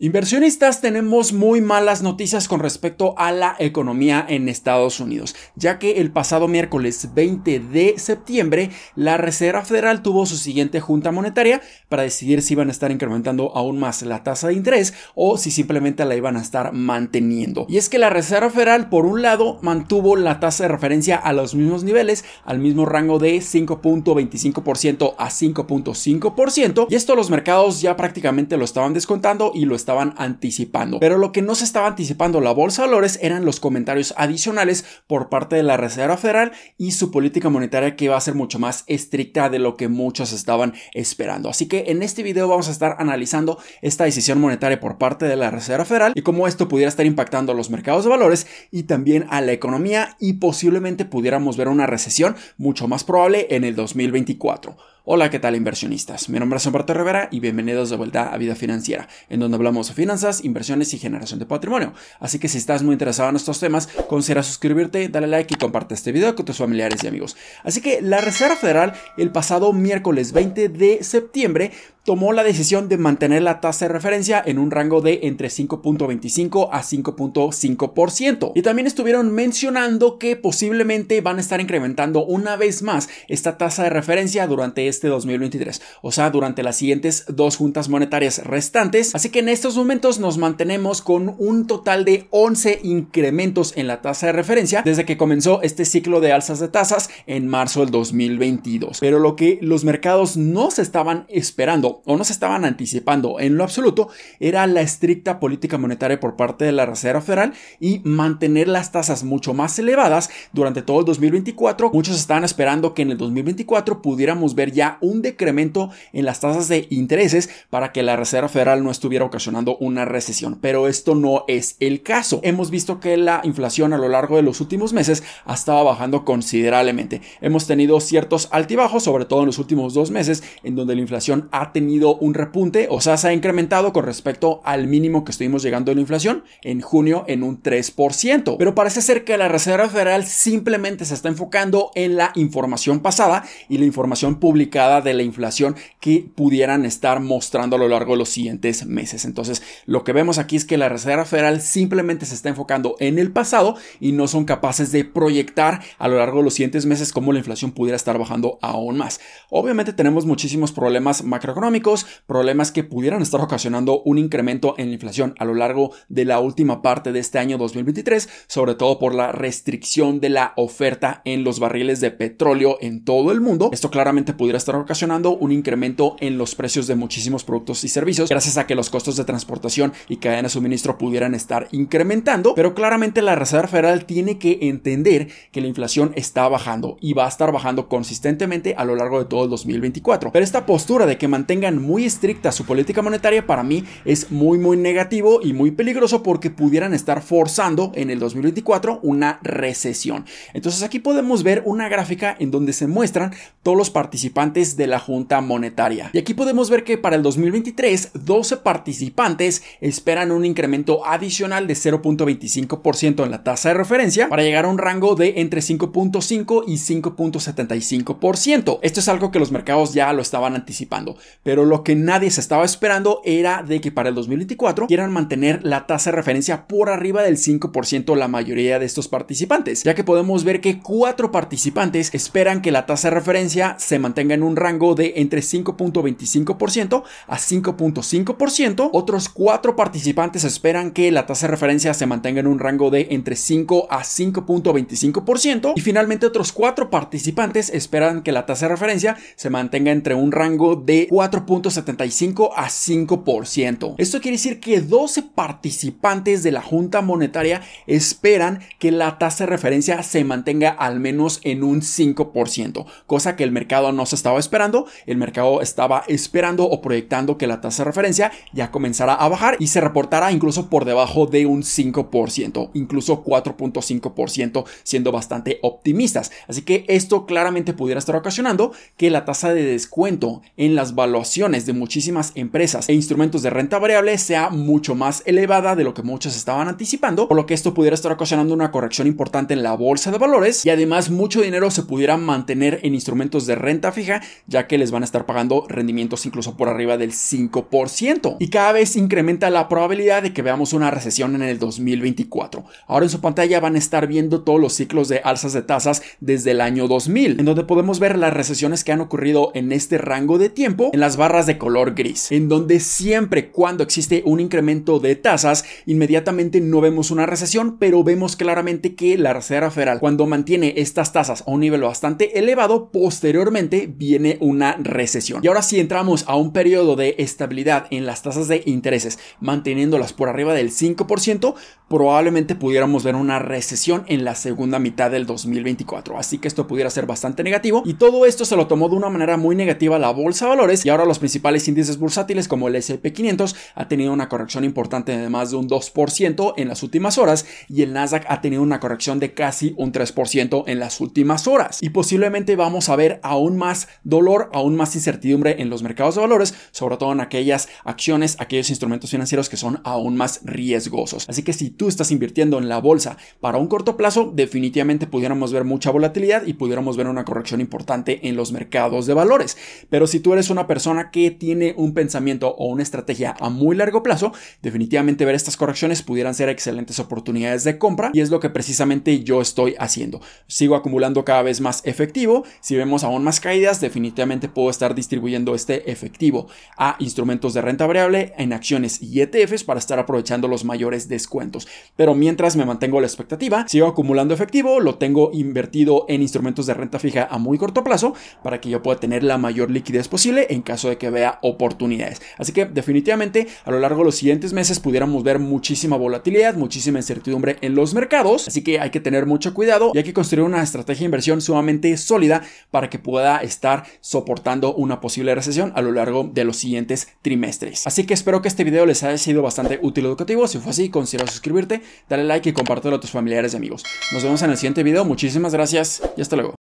Inversionistas tenemos muy malas noticias con respecto a la economía en Estados Unidos, ya que el pasado miércoles 20 de septiembre la Reserva Federal tuvo su siguiente junta monetaria para decidir si iban a estar incrementando aún más la tasa de interés o si simplemente la iban a estar manteniendo. Y es que la Reserva Federal por un lado mantuvo la tasa de referencia a los mismos niveles, al mismo rango de 5.25% a 5.5% y esto los mercados ya prácticamente lo estaban descontando y lo estaban anticipando. Pero lo que no se estaba anticipando la bolsa de valores eran los comentarios adicionales por parte de la Reserva Federal y su política monetaria que va a ser mucho más estricta de lo que muchos estaban esperando. Así que en este video vamos a estar analizando esta decisión monetaria por parte de la Reserva Federal y cómo esto pudiera estar impactando a los mercados de valores y también a la economía y posiblemente pudiéramos ver una recesión mucho más probable en el 2024. Hola, ¿qué tal inversionistas? Mi nombre es Humberto Rivera y bienvenidos de vuelta a Vida Financiera, en donde hablamos de finanzas, inversiones y generación de patrimonio. Así que si estás muy interesado en estos temas, considera suscribirte, dale like y comparte este video con tus familiares y amigos. Así que la Reserva Federal el pasado miércoles 20 de septiembre tomó la decisión de mantener la tasa de referencia en un rango de entre 5.25 a 5.5%. Y también estuvieron mencionando que posiblemente van a estar incrementando una vez más esta tasa de referencia durante este 2023, o sea, durante las siguientes dos juntas monetarias restantes. Así que en estos momentos nos mantenemos con un total de 11 incrementos en la tasa de referencia desde que comenzó este ciclo de alzas de tasas en marzo del 2022. Pero lo que los mercados no se estaban esperando o no se estaban anticipando en lo absoluto era la estricta política monetaria por parte de la Reserva Federal y mantener las tasas mucho más elevadas durante todo el 2024. Muchos estaban esperando que en el 2024 pudiéramos ver ya un decremento en las tasas de intereses para que la Reserva Federal no estuviera ocasionando una recesión, pero esto no es el caso. Hemos visto que la inflación a lo largo de los últimos meses ha estado bajando considerablemente. Hemos tenido ciertos altibajos, sobre todo en los últimos dos meses, en donde la inflación ha tenido un repunte, o sea, se ha incrementado con respecto al mínimo que estuvimos llegando de la inflación en junio en un 3%. Pero parece ser que la Reserva Federal simplemente se está enfocando en la información pasada y la información publicada de la inflación que pudieran estar mostrando a lo largo de los siguientes meses. Entonces, lo que vemos aquí es que la Reserva Federal simplemente se está enfocando en el pasado y no son capaces de proyectar a lo largo de los siguientes meses cómo la inflación pudiera estar bajando aún más. Obviamente tenemos muchísimos problemas macroeconómicos problemas que pudieran estar ocasionando un incremento en la inflación a lo largo de la última parte de este año 2023, sobre todo por la restricción de la oferta en los barriles de petróleo en todo el mundo. Esto claramente pudiera estar ocasionando un incremento en los precios de muchísimos productos y servicios, gracias a que los costos de transportación y cadena de suministro pudieran estar incrementando, pero claramente la Reserva Federal tiene que entender que la inflación está bajando y va a estar bajando consistentemente a lo largo de todo el 2024. Pero esta postura de que mantenga muy estricta su política monetaria para mí es muy muy negativo y muy peligroso porque pudieran estar forzando en el 2024 una recesión. Entonces aquí podemos ver una gráfica en donde se muestran todos los participantes de la Junta Monetaria. Y aquí podemos ver que para el 2023 12 participantes esperan un incremento adicional de 0.25% en la tasa de referencia para llegar a un rango de entre 5.5 y 5.75%. Esto es algo que los mercados ya lo estaban anticipando. Pero lo que nadie se estaba esperando era de que para el 2024 quieran mantener la tasa de referencia por arriba del 5% la mayoría de estos participantes, ya que podemos ver que cuatro participantes esperan que la tasa de referencia se mantenga en un rango de entre 5.25% a 5.5%, otros cuatro participantes esperan que la tasa de referencia se mantenga en un rango de entre 5 a 5.25% y finalmente otros cuatro participantes esperan que la tasa de referencia se mantenga entre un rango de 4 4.75 a 5%. Esto quiere decir que 12 participantes de la Junta Monetaria esperan que la tasa de referencia se mantenga al menos en un 5%, cosa que el mercado no se estaba esperando. El mercado estaba esperando o proyectando que la tasa de referencia ya comenzara a bajar y se reportara incluso por debajo de un 5%, incluso 4.5% siendo bastante optimistas. Así que esto claramente pudiera estar ocasionando que la tasa de descuento en las valuaciones de muchísimas empresas e instrumentos de renta variable sea mucho más elevada de lo que muchos estaban anticipando, por lo que esto pudiera estar ocasionando una corrección importante en la bolsa de valores y además mucho dinero se pudiera mantener en instrumentos de renta fija, ya que les van a estar pagando rendimientos incluso por arriba del 5%. Y cada vez incrementa la probabilidad de que veamos una recesión en el 2024. Ahora en su pantalla van a estar viendo todos los ciclos de alzas de tasas desde el año 2000, en donde podemos ver las recesiones que han ocurrido en este rango de tiempo en las barras de color gris, en donde siempre cuando existe un incremento de tasas, inmediatamente no vemos una recesión, pero vemos claramente que la Reserva Federal cuando mantiene estas tasas a un nivel bastante elevado, posteriormente viene una recesión. Y ahora si entramos a un periodo de estabilidad en las tasas de intereses, manteniéndolas por arriba del 5%, probablemente pudiéramos ver una recesión en la segunda mitad del 2024. Así que esto pudiera ser bastante negativo y todo esto se lo tomó de una manera muy negativa la bolsa de valores y ahora los principales índices bursátiles como el S&P 500 ha tenido una corrección importante de más de un 2% en las últimas horas y el Nasdaq ha tenido una corrección de casi un 3% en las últimas horas. Y posiblemente vamos a ver aún más dolor, aún más incertidumbre en los mercados de valores, sobre todo en aquellas acciones, aquellos instrumentos financieros que son aún más riesgosos. Así que si tú estás invirtiendo en la bolsa para un corto plazo, definitivamente pudiéramos ver mucha volatilidad y pudiéramos ver una corrección importante en los mercados de valores. Pero si tú eres una persona que tiene un pensamiento o una estrategia a muy largo plazo, definitivamente ver estas correcciones pudieran ser excelentes oportunidades de compra y es lo que precisamente yo estoy haciendo. Sigo acumulando cada vez más efectivo. Si vemos aún más caídas, definitivamente puedo estar distribuyendo este efectivo a instrumentos de renta variable en acciones y ETFs para estar aprovechando los mayores descuentos. Pero mientras me mantengo la expectativa, sigo acumulando efectivo, lo tengo invertido en instrumentos de renta fija a muy corto plazo para que yo pueda tener la mayor liquidez posible en de que vea oportunidades. Así que definitivamente a lo largo de los siguientes meses pudiéramos ver muchísima volatilidad, muchísima incertidumbre en los mercados, así que hay que tener mucho cuidado y hay que construir una estrategia de inversión sumamente sólida para que pueda estar soportando una posible recesión a lo largo de los siguientes trimestres. Así que espero que este video les haya sido bastante útil y educativo. Si fue así, considera suscribirte, dale like y compártelo a tus familiares y amigos. Nos vemos en el siguiente video. Muchísimas gracias y hasta luego.